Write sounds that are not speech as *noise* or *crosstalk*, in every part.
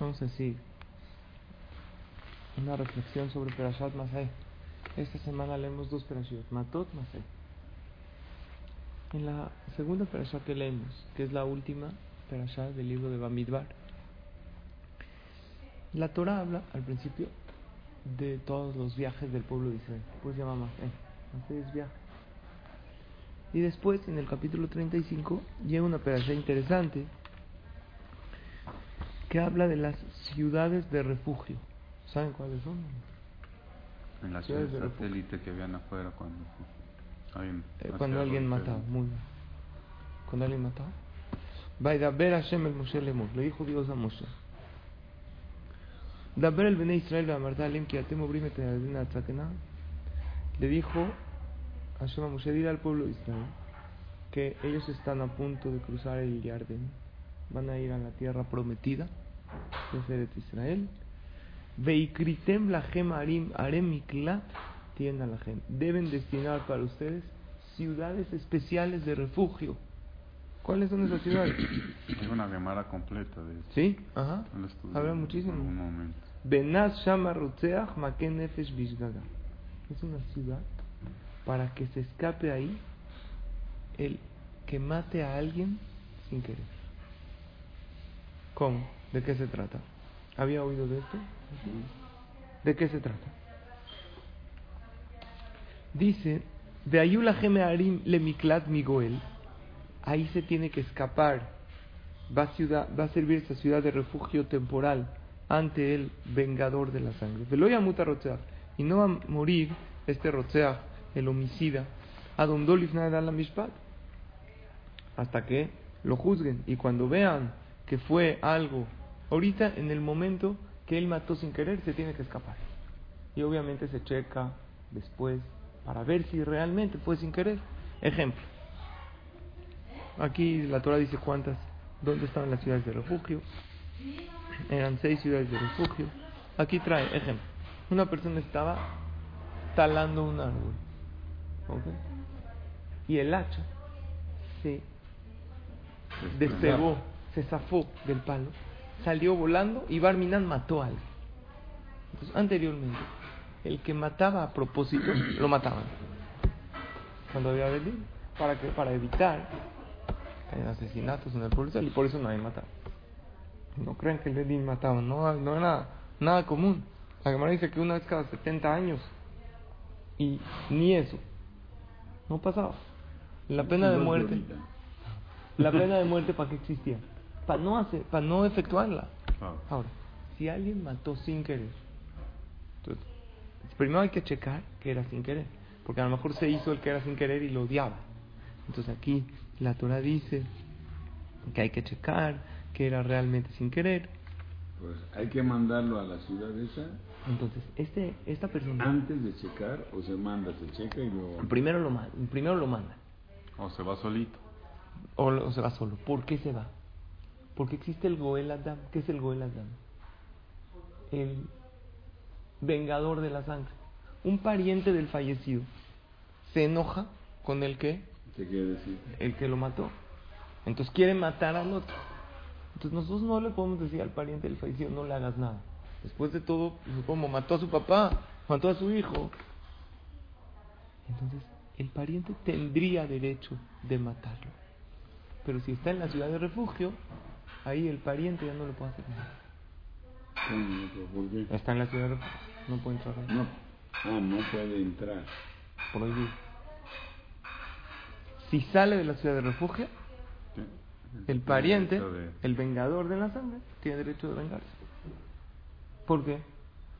A decir una reflexión sobre Perashat Masai. Esta semana leemos dos Perashot, Matot Masai. En la segunda Perashat que leemos, que es la última Perashat del libro de Bamidbar, la Torah habla al principio de todos los viajes del pueblo de Israel. Pues llama Masai. Masai es viaje. Y después, en el capítulo 35, llega una Perashat interesante que habla de las ciudades de refugio. ¿Saben cuáles son? En la Ciudades ciudad de refugio. satélite que habían afuera cuando alguien, Eh, cuando alguien mataba, muy bien. Cuando alguien mataba. Vaidaber Hashem el Moshe Lemor, le dijo Dios a Moshe. Daber el Bene Israel Amarta Alim ki atem obrim et Yarden atzakena. Le dijo Hashem a Moshe, dile al pueblo de Israel que ellos están a punto de cruzar el Yarden. Van a ir a la tierra prometida, que es Israel. Veikritem lachem arim arem miklat tienda la gente. Deben destinar para ustedes ciudades especiales de refugio. ¿Cuáles son esas ciudades? Hay una gemara completa de eso. ¿Sí? Ajá. Habla En muchísimo. algún momento. Benaz Shama Maken Nefesh Bishgaga. Es una ciudad para que se escape ahí el que mate a alguien sin querer. ¿Cómo? ¿De qué se trata? ¿Había oído de esto? ¿De qué se trata? Dice, de Ayula Arim Lemiklat Migoel, ahí se tiene que escapar, va a, ciudad, va a servir esa ciudad de refugio temporal ante el vengador de la sangre. Veloya muta Rotzeach, y no va a morir este Rotzeach, el homicida, Adondolif la Mishpat, hasta que lo juzguen y cuando vean que fue algo, ahorita en el momento que él mató sin querer, se tiene que escapar. Y obviamente se checa después para ver si realmente fue sin querer. Ejemplo. Aquí la Torah dice cuántas, dónde estaban las ciudades de refugio. Eran seis ciudades de refugio. Aquí trae, ejemplo. Una persona estaba talando un árbol. Y el hacha se despegó, se zafó del palo, salió volando y Barminan mató a alguien. Entonces, anteriormente, el que mataba a propósito, lo mataban. Cuando había Belín, para que para evitar asesinatos en el pueblo y por eso nadie mataba. No crean que el Belín mataba, no, no era nada común. La Gemara dice que una vez cada 70 años, y ni eso, no pasaba. La pena de muerte. La pena de muerte para qué existía? Para no hacer, para no efectuarla. Claro. Ahora, si alguien mató sin querer, entonces, primero hay que checar que era sin querer, porque a lo mejor se hizo el que era sin querer y lo odiaba. Entonces aquí la Torah dice que hay que checar que era realmente sin querer. Pues hay que mandarlo a la ciudad esa Entonces, este, esta persona antes de checar o se manda, se checa y luego... primero lo manda, primero lo manda O se va solito. o, o se va solo. ¿Por qué se va? Porque existe el Goel Adam. ¿Qué es el Goel Adam? El vengador de la sangre. Un pariente del fallecido se enoja con el que ¿Qué quiere decir? el que lo mató. Entonces quiere matar al otro. Entonces nosotros no le podemos decir al pariente del fallecido no le hagas nada. Después de todo, pues, como mató a su papá, mató a su hijo. Entonces el pariente tendría derecho de matarlo. Pero si está en la ciudad de refugio, ahí el pariente ya no le puede hacer nada. ¿Cómo? ¿Por qué? Está en la ciudad de refugio, no puede entrar ahí. No. Ah, no puede entrar. Prohibido. Si sale de la ciudad de refugio, Sí. El pariente, de- el vengador de la sangre, tiene derecho de vengarse. ¿Por qué?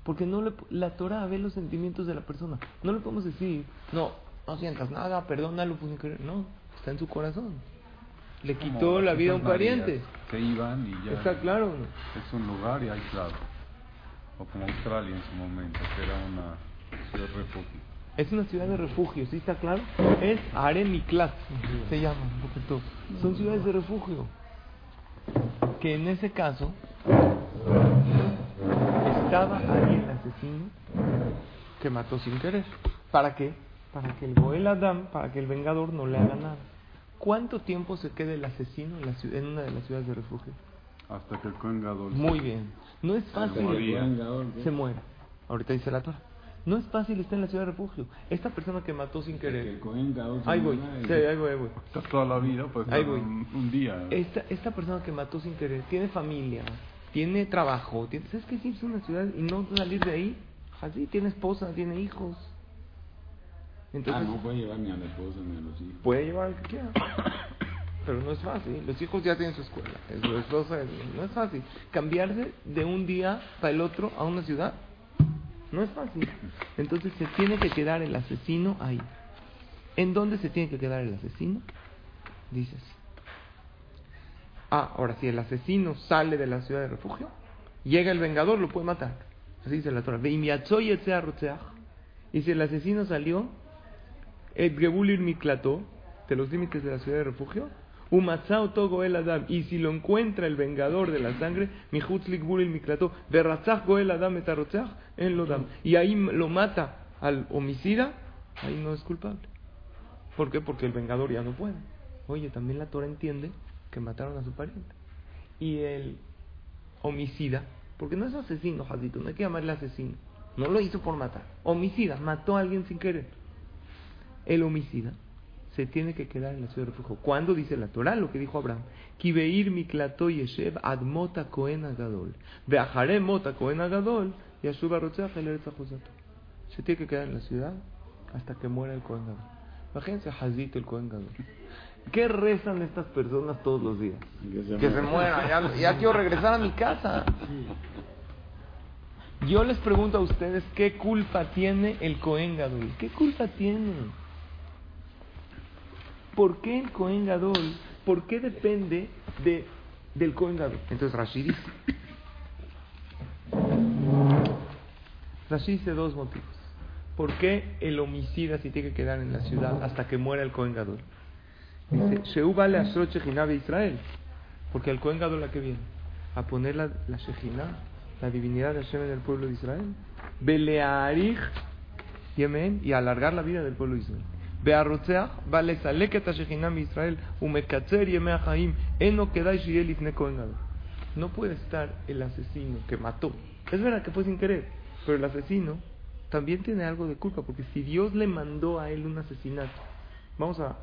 Porque no le, la Torah ve los sentimientos de la persona. No le podemos decir, no, no sientas nada, perdónalo, pues. No, está en su corazón. Le quitó la vida a un pariente. Se iban y ya. Está claro. Es un lugar y aislado. O como Australia en su momento, que era una ciudad refugio. Es una ciudad de refugio, ¿sí está claro? Es Aremiklat, se llama. Son ciudades de refugio. Que en ese caso estaba ahí el asesino que mató sin querer. ¿Para qué? Para que el Goel Adam, para que el vengador no le haga nada. ¿Cuánto tiempo se queda el asesino en, la ciu- en una de las ciudades de refugio? Hasta que el Cohen Gadol Muy bien. No es fácil. moría. Se muera. Ahorita dice la Torah. No es fácil estar en la ciudad de refugio. Esta persona que mató sin Que el querer. Cohen Gadol se Ahí voy. Sí, ahí voy, ahí voy. Está toda la vida, pues Ahí voy. un, un día. Esta, esta persona que mató sin querer tiene familia, tiene trabajo, tiene, ¿sabes qué? Si es una ciudad y no salir de ahí, así, tiene esposa, tiene hijos. Ah, no puede llevar ni a la esposa ni a los hijos. puede llevar lo que quiera. *coughs* Pero no es fácil. Los hijos ya tienen su escuela. es Su esposa, es- no es fácil. Cambiarse de un día para el otro a una ciudad no es fácil. Entonces se tiene que quedar el asesino ahí. ¿En dónde se tiene que quedar el asesino? Dices. Ah, ahora si el asesino sale de la ciudad de refugio, llega el vengador, lo puede matar. Así dice la Torah. Y si el asesino salió, de los límites de la ciudad de refugio, umatzao togo el adam, y si lo encuentra el vengador de la sangre, mihutzlik buril miklató, berratzach goel adam et arotzeach, en lo dam, y ahí lo mata al homicida, ahí no es culpable. ¿Por qué? Porque el vengador ya no puede. Oye, también la Torah entiende que mataron a su pariente. Y el homicida, porque no es asesino, Jadito, no hay que llamarle asesino. No lo hizo por matar. Homicida, mató a alguien sin querer. El homicida se tiene que quedar en la ciudad de refugio. ¿Cuándo dice la Torah? Lo que dijo Abraham. Kibeir miklato yeshev ad mota kohen agadol. Beacharé mota kohen agadol. Yashuba el. Se tiene que quedar en la ciudad hasta que muera el kohen gadol. Imagínense Hazit el kohen gadol. ¿Qué rezan estas personas todos los días? Que se Que se muera, ya, ya quiero regresar a mi casa. Yo les pregunto a ustedes, ¿qué culpa tiene el Cohen Gadol? ¿Qué culpa tiene? ¿Por qué el Cohen Gadol? ¿Por qué depende de, del Cohen Gadol? Entonces Rashi dice. Rashi dice dos motivos. ¿Por qué el homicida se tiene que quedar en la ciudad hasta que muera el Cohen Gadol? Dice, Sheu vale a Shechinah de Israel. Porque el Cohen Gadol a qué viene? A poner la, la Shechinah, la divinidad de Hashem en el pueblo de Israel. Belearich Yemen y alargar la vida del pueblo de Israel. No puede estar el asesino que mató. Es verdad que fue sin querer, pero el asesino también tiene algo de culpa, porque si Dios le mandó a él un asesinato, vamos a,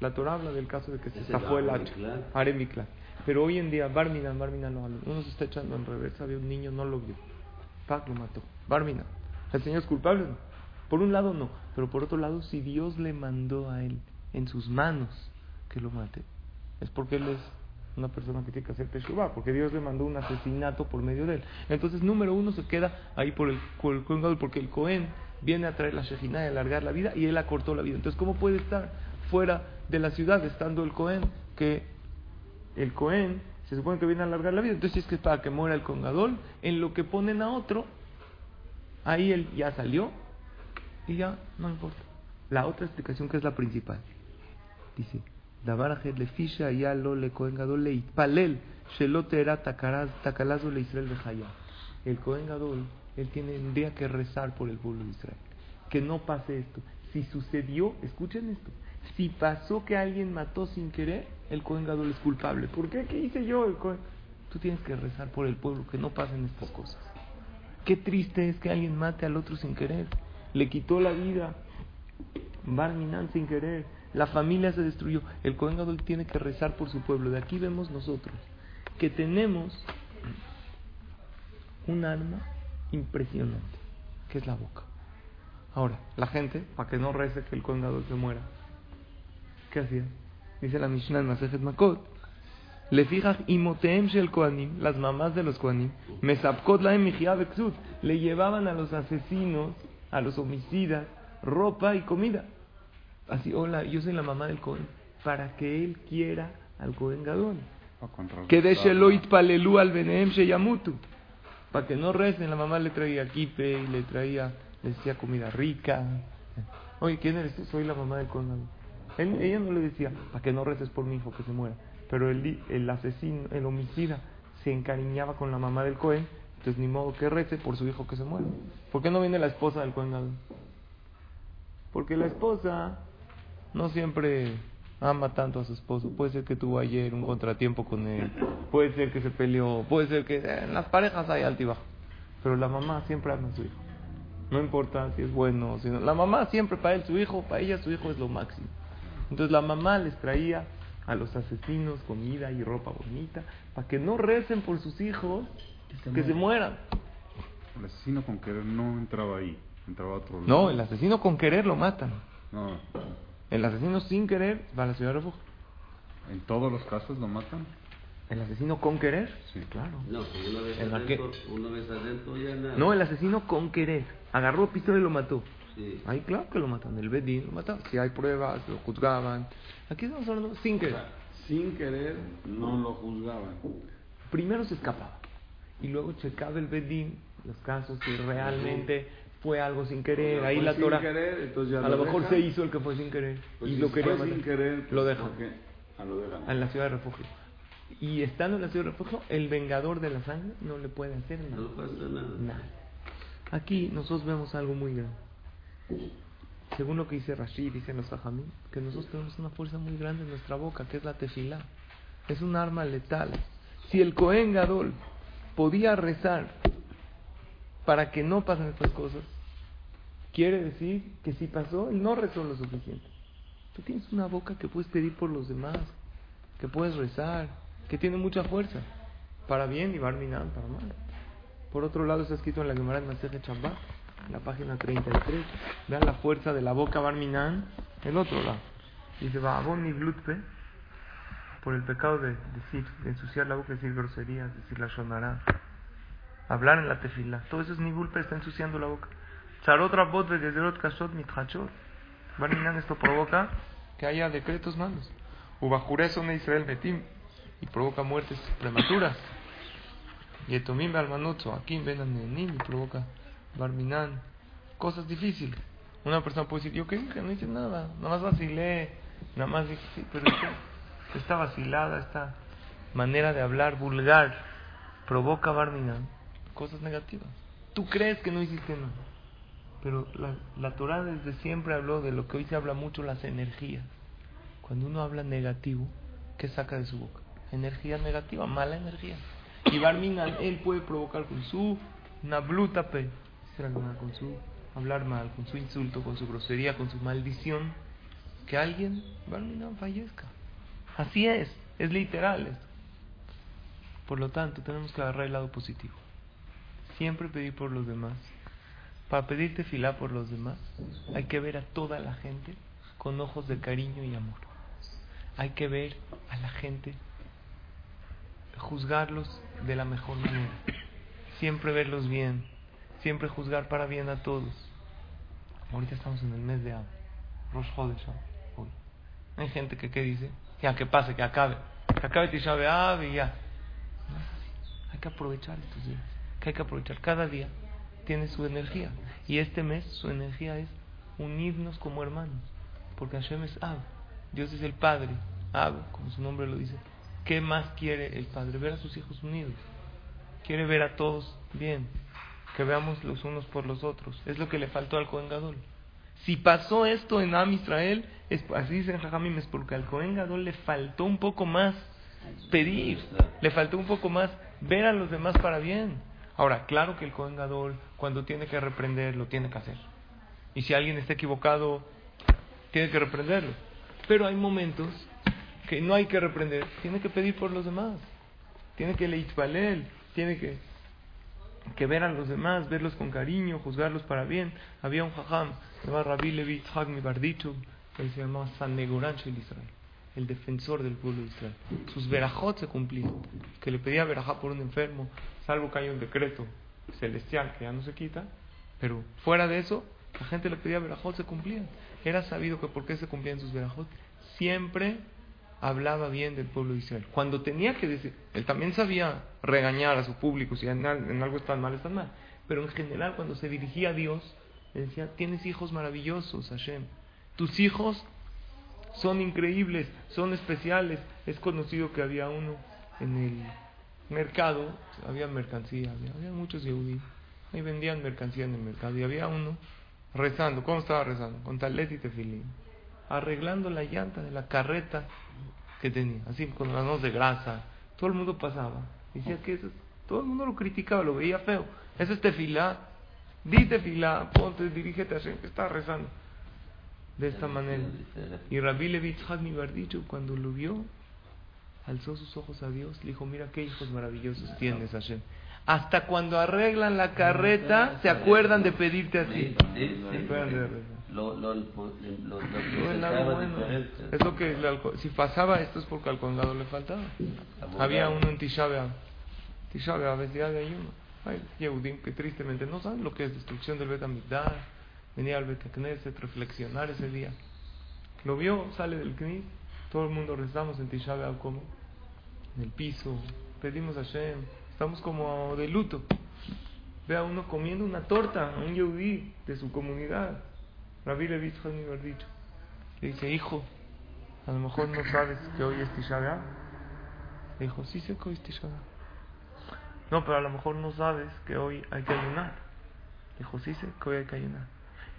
la Torah habla del caso de que se zafó el hacha. Aremiklat. pero hoy en día, Barmina, Barmina lo habla, uno se está echando en reversa, había un niño, no lo vio, Pac lo mató, Barmina, el Señor es culpable, no. Por un lado no, pero por otro lado, si Dios le mandó a él en sus manos que lo mate, es porque él es una persona que tiene que hacer Teshuvah, porque Dios le mandó un asesinato por medio de él. Entonces, número uno se queda ahí por el, por porque el Cohen viene a traer la Shejinah y alargar la vida, y él acortó la vida. Entonces, ¿cómo puede estar fuera de la ciudad estando el Cohen? Que el Cohen se supone que viene a alargar la vida. Entonces, es que para que muera el Cohen Gadol, en lo que ponen a otro, ahí él ya salió y ya, no importa. La otra explicación que es la principal. Dice, le fisha ya lo le cohen shelote era takalazo le Israel de El cohen gadol, él tendría que rezar por el pueblo de Israel. Que no pase esto. Si sucedió, escuchen esto. Si pasó que alguien mató sin querer, el cohen gadol es culpable. ¿Por qué? ¿Qué hice yo? El Tú tienes que rezar por el pueblo, que no pasen estas cosas. Qué triste es que alguien mate al otro sin querer. Le quitó la vida. Barminan sin querer. La familia se destruyó. El Cohen Gadol tiene que rezar por su pueblo. De aquí vemos nosotros que tenemos un arma impresionante, que es la boca. Ahora, la gente, para que no rece que el Cohen Gadol se muera, ¿qué hacía? Dice la Mishnah en Masejet Makot. Le fijas imoteem shel kohanim, las mamás de los kohanim, mesapkot laem le llevaban a los asesinos, a los homicidas, ropa y comida. Así, hola, yo soy la mamá del Cohen, para que él quiera al Cohen Gadol. Que de la- Sheloit Palelu al Benehem Sheyamutu. Para que no recen, la mamá le traía kipe y le traía, le decía comida rica. Oye, ¿quién eres tú? Soy la mamá del Cohen Gadol. Él- ella no le decía, para que no reces por mi hijo que se muera. Pero el, el asesino, el homicida, se encariñaba con la mamá del Cohen, entonces ni modo que rece por su hijo que se muera. ¿Por qué no viene la esposa del Cohen? Porque la esposa no siempre ama tanto a su esposo. Puede ser que tuvo ayer un contratiempo con él, puede ser que se peleó, puede ser que eh, en las parejas hay altibajo. Pero la mamá siempre ama a su hijo. No importa si es bueno o si no. La mamá siempre para él, su hijo, para ella su hijo es lo máximo. Entonces la mamá les traía a los asesinos comida y ropa bonita para que no recen por sus hijos que se mueran. El asesino con querer no entraba ahí, entraba a otro lado. No, el asesino con querer lo matan. No, El asesino sin querer va a la ciudad de refugio. en todos los casos lo matan. ¿El asesino con querer? Sí. claro. No, pues una vez ¿En la adentro, una vez adentro ya nada. No, el asesino con querer. Agarró pistola y lo mató. Sí. Ahí claro que lo matan. El Bedín lo mataron. Si hay pruebas, lo juzgaban. Aquí estamos hablando sin O querer. sea, sin querer no lo juzgaban. Primero se escapaba. Y luego checaba el Bedín los casos si realmente fue algo sin querer. Ahí la Torah. querer, A lo mejor se hizo el que fue sin querer. Pues y si lo quería matar. sin querer, pues, Lo dejan. Ah, lo dejan. En la ciudad de refugio. Y estando en la ciudad de refugio, el vengador de la sangre no le puede hacer nada. No pasa nada. Nada. Aquí nosotros vemos algo muy grande. Según lo que dice Rashid, dicen los Sajamín, que nosotros tenemos una fuerza muy grande en nuestra boca, que es la tefilá. Es un arma letal. Si el Cohen Gadol podía rezar para que no pasen estas cosas, quiere decir que si pasó, él no rezó lo suficiente. Tú tienes una boca que puedes pedir por los demás, que puedes rezar, que tiene mucha fuerza, para bien y Barminan para mal. Por otro lado está escrito en la Gemara en Maseje Chambá, en la página 33. Vean la fuerza de la boca Barminan, el otro lado. Dice, ni glutpe, por el pecado de decir, de ensuciar la boca, decir groserías, decir la shonará, hablar en la tefila. Todo eso es nigulpe, está ensuciando la boca. Charot rabot vegezerot kashot mitchachot. Barminan esto provoca que haya decretos malos. Ubajure son de Israel metim y provoca muertes prematuras. Y etomim almanotzo, aquí ven a Nenim y provoca Barminan. Cosas difíciles. Una persona puede decir, ¿yo qué dije? No hice nada. Nada más vacilé. Nada más dije, sí, pero esta, esta vacilada, esta manera de hablar vulgar provoca Barminan. Cosas negativas. Tú crees que no hiciste nada. Pero la, la Torah desde siempre habló de lo que hoy se habla mucho, las energías. Cuando uno habla negativo, ¿qué saca de su boca? Energía negativa, mala energía. Y Barminan, él puede provocar con su nablutape, con su hablar mal, con su insulto, con su grosería, con su maldición, que alguien, Barminan, fallezca. Así es, es literal. Por lo tanto, tenemos que agarrar el lado positivo. Siempre pedir por los demás. Para pedir tefilá por los demás, hay que ver a toda la gente con ojos de cariño y amor. Hay que ver a la gente, juzgarlos de la mejor manera. Siempre verlos bien, siempre juzgar para bien a todos. Ahorita estamos en el mes de Ab, Rosh Chodesh Ab, hoy. Hay gente que ¿qué dice, ya que pase, que acabe, que acabe Tisha B'Av y ya. Hay que aprovechar estos días, que hay que aprovechar. Cada día tiene su energía y este mes su energía es unirnos como hermanos, porque Hashem es Ab, Dios es el Padre, Ab, como su nombre lo dice. ¿Qué más quiere el Padre? Ver a sus hijos unidos. Quiere ver a todos bien, que veamos los unos por los otros. Es lo que le faltó al Cohen Gadol. Si pasó esto en Am Israel, es, así dicen Jajamim, es porque al Cohen Gadol le faltó un poco más pedir, le faltó un poco más ver a los demás para bien. Ahora, claro que el Cohen Gadol, cuando tiene que reprender, lo tiene que hacer. Y si alguien está equivocado, tiene que reprenderlo. Pero hay momentos que no hay que reprender, tiene que pedir por los demás. Tiene que leitvalel, tiene que, que ver a los demás, verlos con cariño, juzgarlos para bien. Había un jajam, se llamaba Rabbi Levi Tzhak Mibardichov, que se llamaba San Negorancho de Israel, el defensor del pueblo de Israel. Sus verajot se cumplían, que le pedía verajá por un enfermo, salvo que haya un decreto celestial que ya no se quita, pero fuera de eso, la gente le pedía verajot, se cumplían. Era sabido que por qué se cumplían sus verajot. Siempre hablaba bien del pueblo de Israel. Cuando tenía que decir, él también sabía regañar a su público, si en algo están mal, están mal. Pero en general, cuando se dirigía a Dios, le decía, tienes hijos maravillosos, Hashem. Tus hijos son increíbles, son especiales. Es conocido que había uno en el mercado, había mercancía, había, muchos yehudí, ahí vendían mercancía en el mercado, y había uno rezando, ¿cómo estaba rezando? Con talet y tefilín, arreglando la llanta de la carreta que tenía, así con las manos de grasa, todo el mundo pasaba, decía que eso, todo el mundo lo criticaba, lo veía feo, eso es tefilá, di tefilá, ponte, dirígete a Hashem, que está rezando, de esta manera. Y Rabbi Levi Tzchak Mibardicho, cuando lo vio, alzó sus ojos a Dios, le dijo, mira qué hijos maravillosos tienes, Hashem. Hasta cuando arreglan la carreta, se acuerdan de pedirte a ti. Lo, lo, es bueno. lo que si pasaba esto es porque al colgado le faltaba. Había uno en Tisha B'Av. Tisha B'Av es día de ayuno. Hay Yehudim que tristemente no saben lo que es destrucción del Bet HaMikdash. Venía al Bet Knesset, reflexionar ese día. Lo vio, sale del Knis. Todo el mundo rezamos en Tisha como en el piso. Pedimos a Hashem. Estamos como de luto. Ve a uno comiendo una torta, a un Yehudí de su comunidad. Rabbi Levi Tzchak dicho. Le dice, hijo, a lo mejor no sabes que hoy es Tisha. Le dijo, sí sé que hoy es Tisha. No, pero a lo mejor no sabes que hoy hay que ayunar. Dijo, sí sé que hoy hay que ayunar.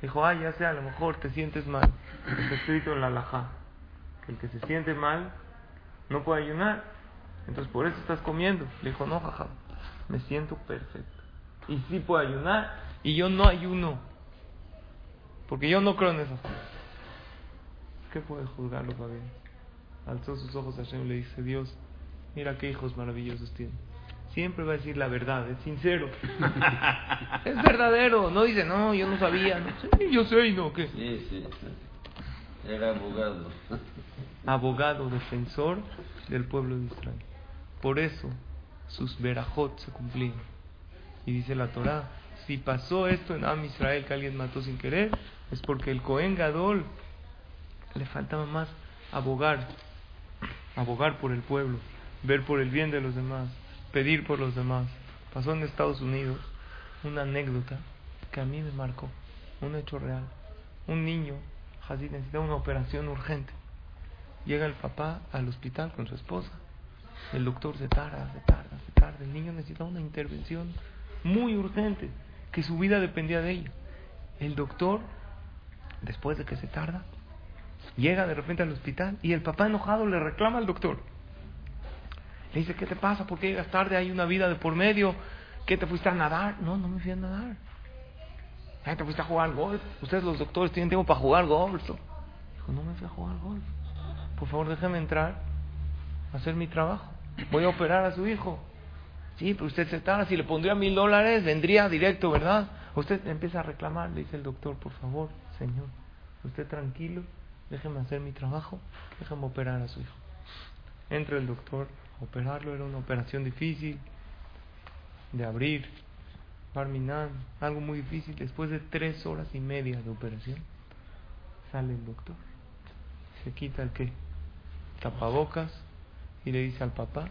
Dijo, ah, ya sé, a lo mejor te sientes mal. Está escrito en la alajá el que se siente mal no puede ayunar. Entonces por eso estás comiendo. Le dijo, no, jaja, me siento perfecto. Y sí puedo ayunar. Y yo no ayuno. Porque yo no creo en esas cosas. ¿Qué puede juzgarlo, Fabián? Alzó sus ojos a Hashem y le dice, Dios, mira qué hijos maravillosos tiene. Siempre va a decir la verdad, es sincero. *laughs* es verdadero, no dice, no, yo no sabía, no sé, yo sé y no, ¿qué? Sí, sí, sí. Era abogado. Abogado, defensor del pueblo de Israel. Por eso sus verajot se cumplían. Y dice la Torá, si pasó esto en Am Israel que alguien mató sin querer, es porque el Cohen Gadol le faltaba más abogar, abogar por el pueblo, ver por el bien de los demás, pedir por los demás. Pasó en Estados Unidos una anécdota que a mí me marcó, un hecho real. Un niño, Hazid, necesitaba una operación urgente. Llega el papá al hospital con su esposa. El doctor se tarda, se tarda, se tarda. El niño necesitaba una intervención muy urgente, que su vida dependía de ella. El doctor, después de que se tarda, llega de repente al hospital y el papá enojado le reclama al doctor. Le dice, ¿qué te pasa? ¿Por qué llegas tarde? Hay una vida de por medio. ¿Qué te fuiste a nadar? No, no me fui a nadar. "Ay, ¿Te fuiste a jugar golf? Ustedes los doctores tienen tiempo para jugar golf. Dijo, no me fui a jugar golf. Por favor, déjeme entrar a hacer mi trabajo. Voy a operar a su hijo. Sí, pero usted se tarda. Si le pondría mil dólares, vendría directo, ¿verdad? Usted empieza a reclamar. Le dice el doctor, por favor, señor, usted tranquilo, déjeme hacer mi trabajo, déjeme operar a su hijo. Entra el doctor operarlo. Era una operación difícil de abrir. Barminan, algo muy difícil. Después de tres horas y media de operación, sale el doctor. Se quita el que tapabocas y le dice al papá,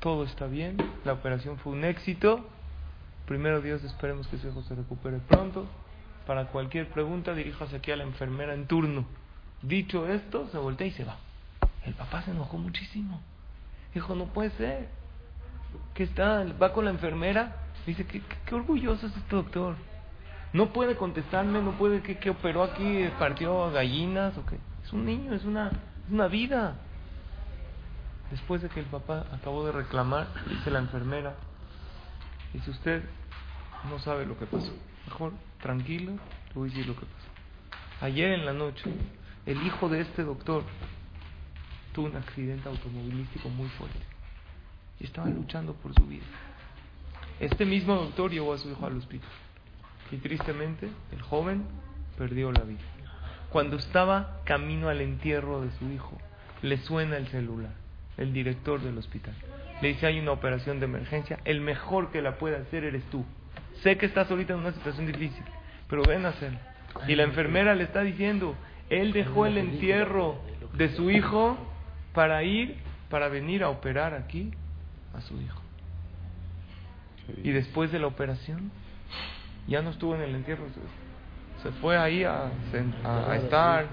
todo está bien, la operación fue un éxito, primero Dios esperemos que su hijo se recupere pronto, para cualquier pregunta diríjase aquí a la enfermera en turno. Dicho esto, se voltea y se va. El papá se enojó muchísimo. Dijo, no puede ser. ¿Qué está? Va con la enfermera. Dice, qué, qué, orgulloso es este doctor. No puede contestarme, no puede, ¿qué, qué operó aquí? ¿Partió gallinas o qué? Es un niño, es una, es una vida. Después de que el papá acabó de reclamar, dice la enfermera, dice usted no sabe lo que pasó. Mejor, tranquilo, le voy a decir lo que pasó. Ayer en la noche, el hijo de este doctor un accidente automovilístico muy fuerte y estaba luchando por su vida. Este mismo doctor llevó a su hijo al hospital y tristemente el joven perdió la vida. Cuando estaba camino al entierro de su hijo, le suena el celular, el director del hospital. Le dice, hay una operación de emergencia, el mejor que la puede hacer eres tú. Sé que estás ahorita en una situación difícil, pero ven a hacerlo. Y la enfermera le está diciendo, él dejó el entierro de su hijo para ir, para venir a operar aquí a su hijo. Y después de la operación, ya no estuvo en el entierro, se- fue ahí a, a- a estar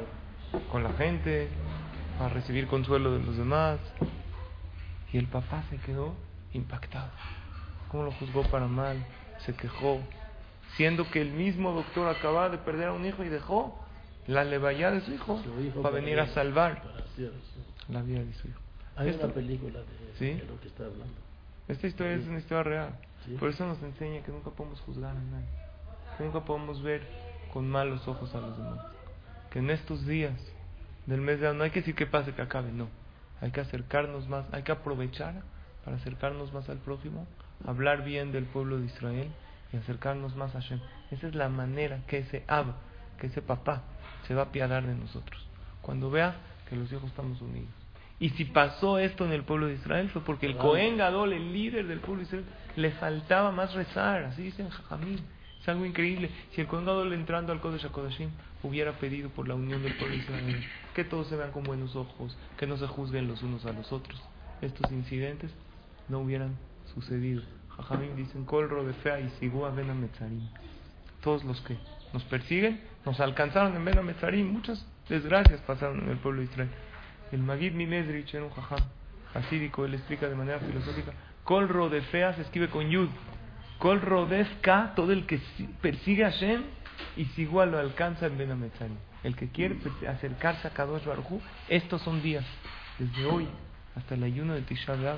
con la gente, a recibir consuelo de los demás. Y el papá se quedó impactado. ¿Cómo lo juzgó para mal? Se quejó. Siendo que el mismo doctor acababa de perder a un hijo y dejó la levaya de su hijo Su hijo para venir a salvar para hacer eso. La vida de su hijo. Hay Esto- una película de, ¿Sí? de lo que está hablando. Esta historia es una historia real. Sí. Por eso nos enseña que nunca podemos juzgar a nadie. Que nunca podemos ver con malos ojos a los demás. Que en estos días del mes de no hay que decir que pase que acabe, no. Hay que acercarnos más, hay que aprovechar para acercarnos más al prójimo, hablar bien del pueblo de Israel y acercarnos más a Hashem. Esa es la manera que ese Ab, que ese papá, se va a apiadar de nosotros. Cuando vea que los hijos estamos unidos. Y si pasó esto en el pueblo de Israel fue porque el. Cohen Gadol, el líder del pueblo de Israel, le faltaba más rezar, así dicen Jajamín. Es algo increíble. Si el Cohen Gadol entrando al Kodesh HaKodashim hubiera pedido por la unión del pueblo de Israel, que todos se vean con buenos ojos, que no se juzguen los unos a los otros, estos incidentes no hubieran sucedido. Jajamín dicen, Kolro de Fea y Sigua Ben Ametzarim. Todos los que nos persiguen nos alcanzaron en Ben Ametzarim. Muchas desgracias pasaron en el pueblo de Israel. El Magid Mimedrich era un jajam hasídico, él explica de manera filosófica. Kol rodefea se escribe con yud. Kol rodefka, todo el que si- persigue a Hashem y si igual lo alcanza en Ben Ametzarim. El que quiere acercarse a Kadosh Baruj estos son días, desde hoy hasta el ayuno de Tisha B'Av,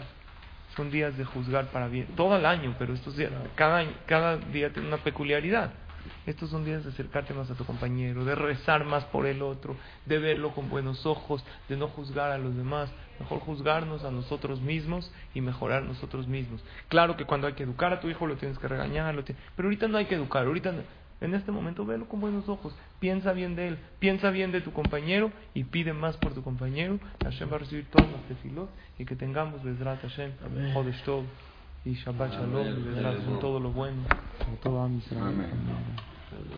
son días de juzgar para bien. Todo el año, pero estos días, cada día tiene una peculiaridad. Estos son días de acercarte más a tu compañero, de rezar más por el otro, de verlo con buenos ojos, de no juzgar a los demás. Mejor juzgarnos a nosotros mismos y mejorar nosotros mismos. Claro que cuando hay que educar a tu hijo lo tienes que regañar, lo ti- pero ahorita no hay que educar. Ahorita, no- en este momento, velo con buenos ojos. Piensa bien de él, piensa bien de tu compañero y pide más por tu compañero. Hashem va a recibir todas las tefilot y que tengamos Bezrat Hashem, Amén. Y Shabbat Shalom, y Bezrat Hashem, todo lo bueno, sobre todo a Israel. Amén. Amén.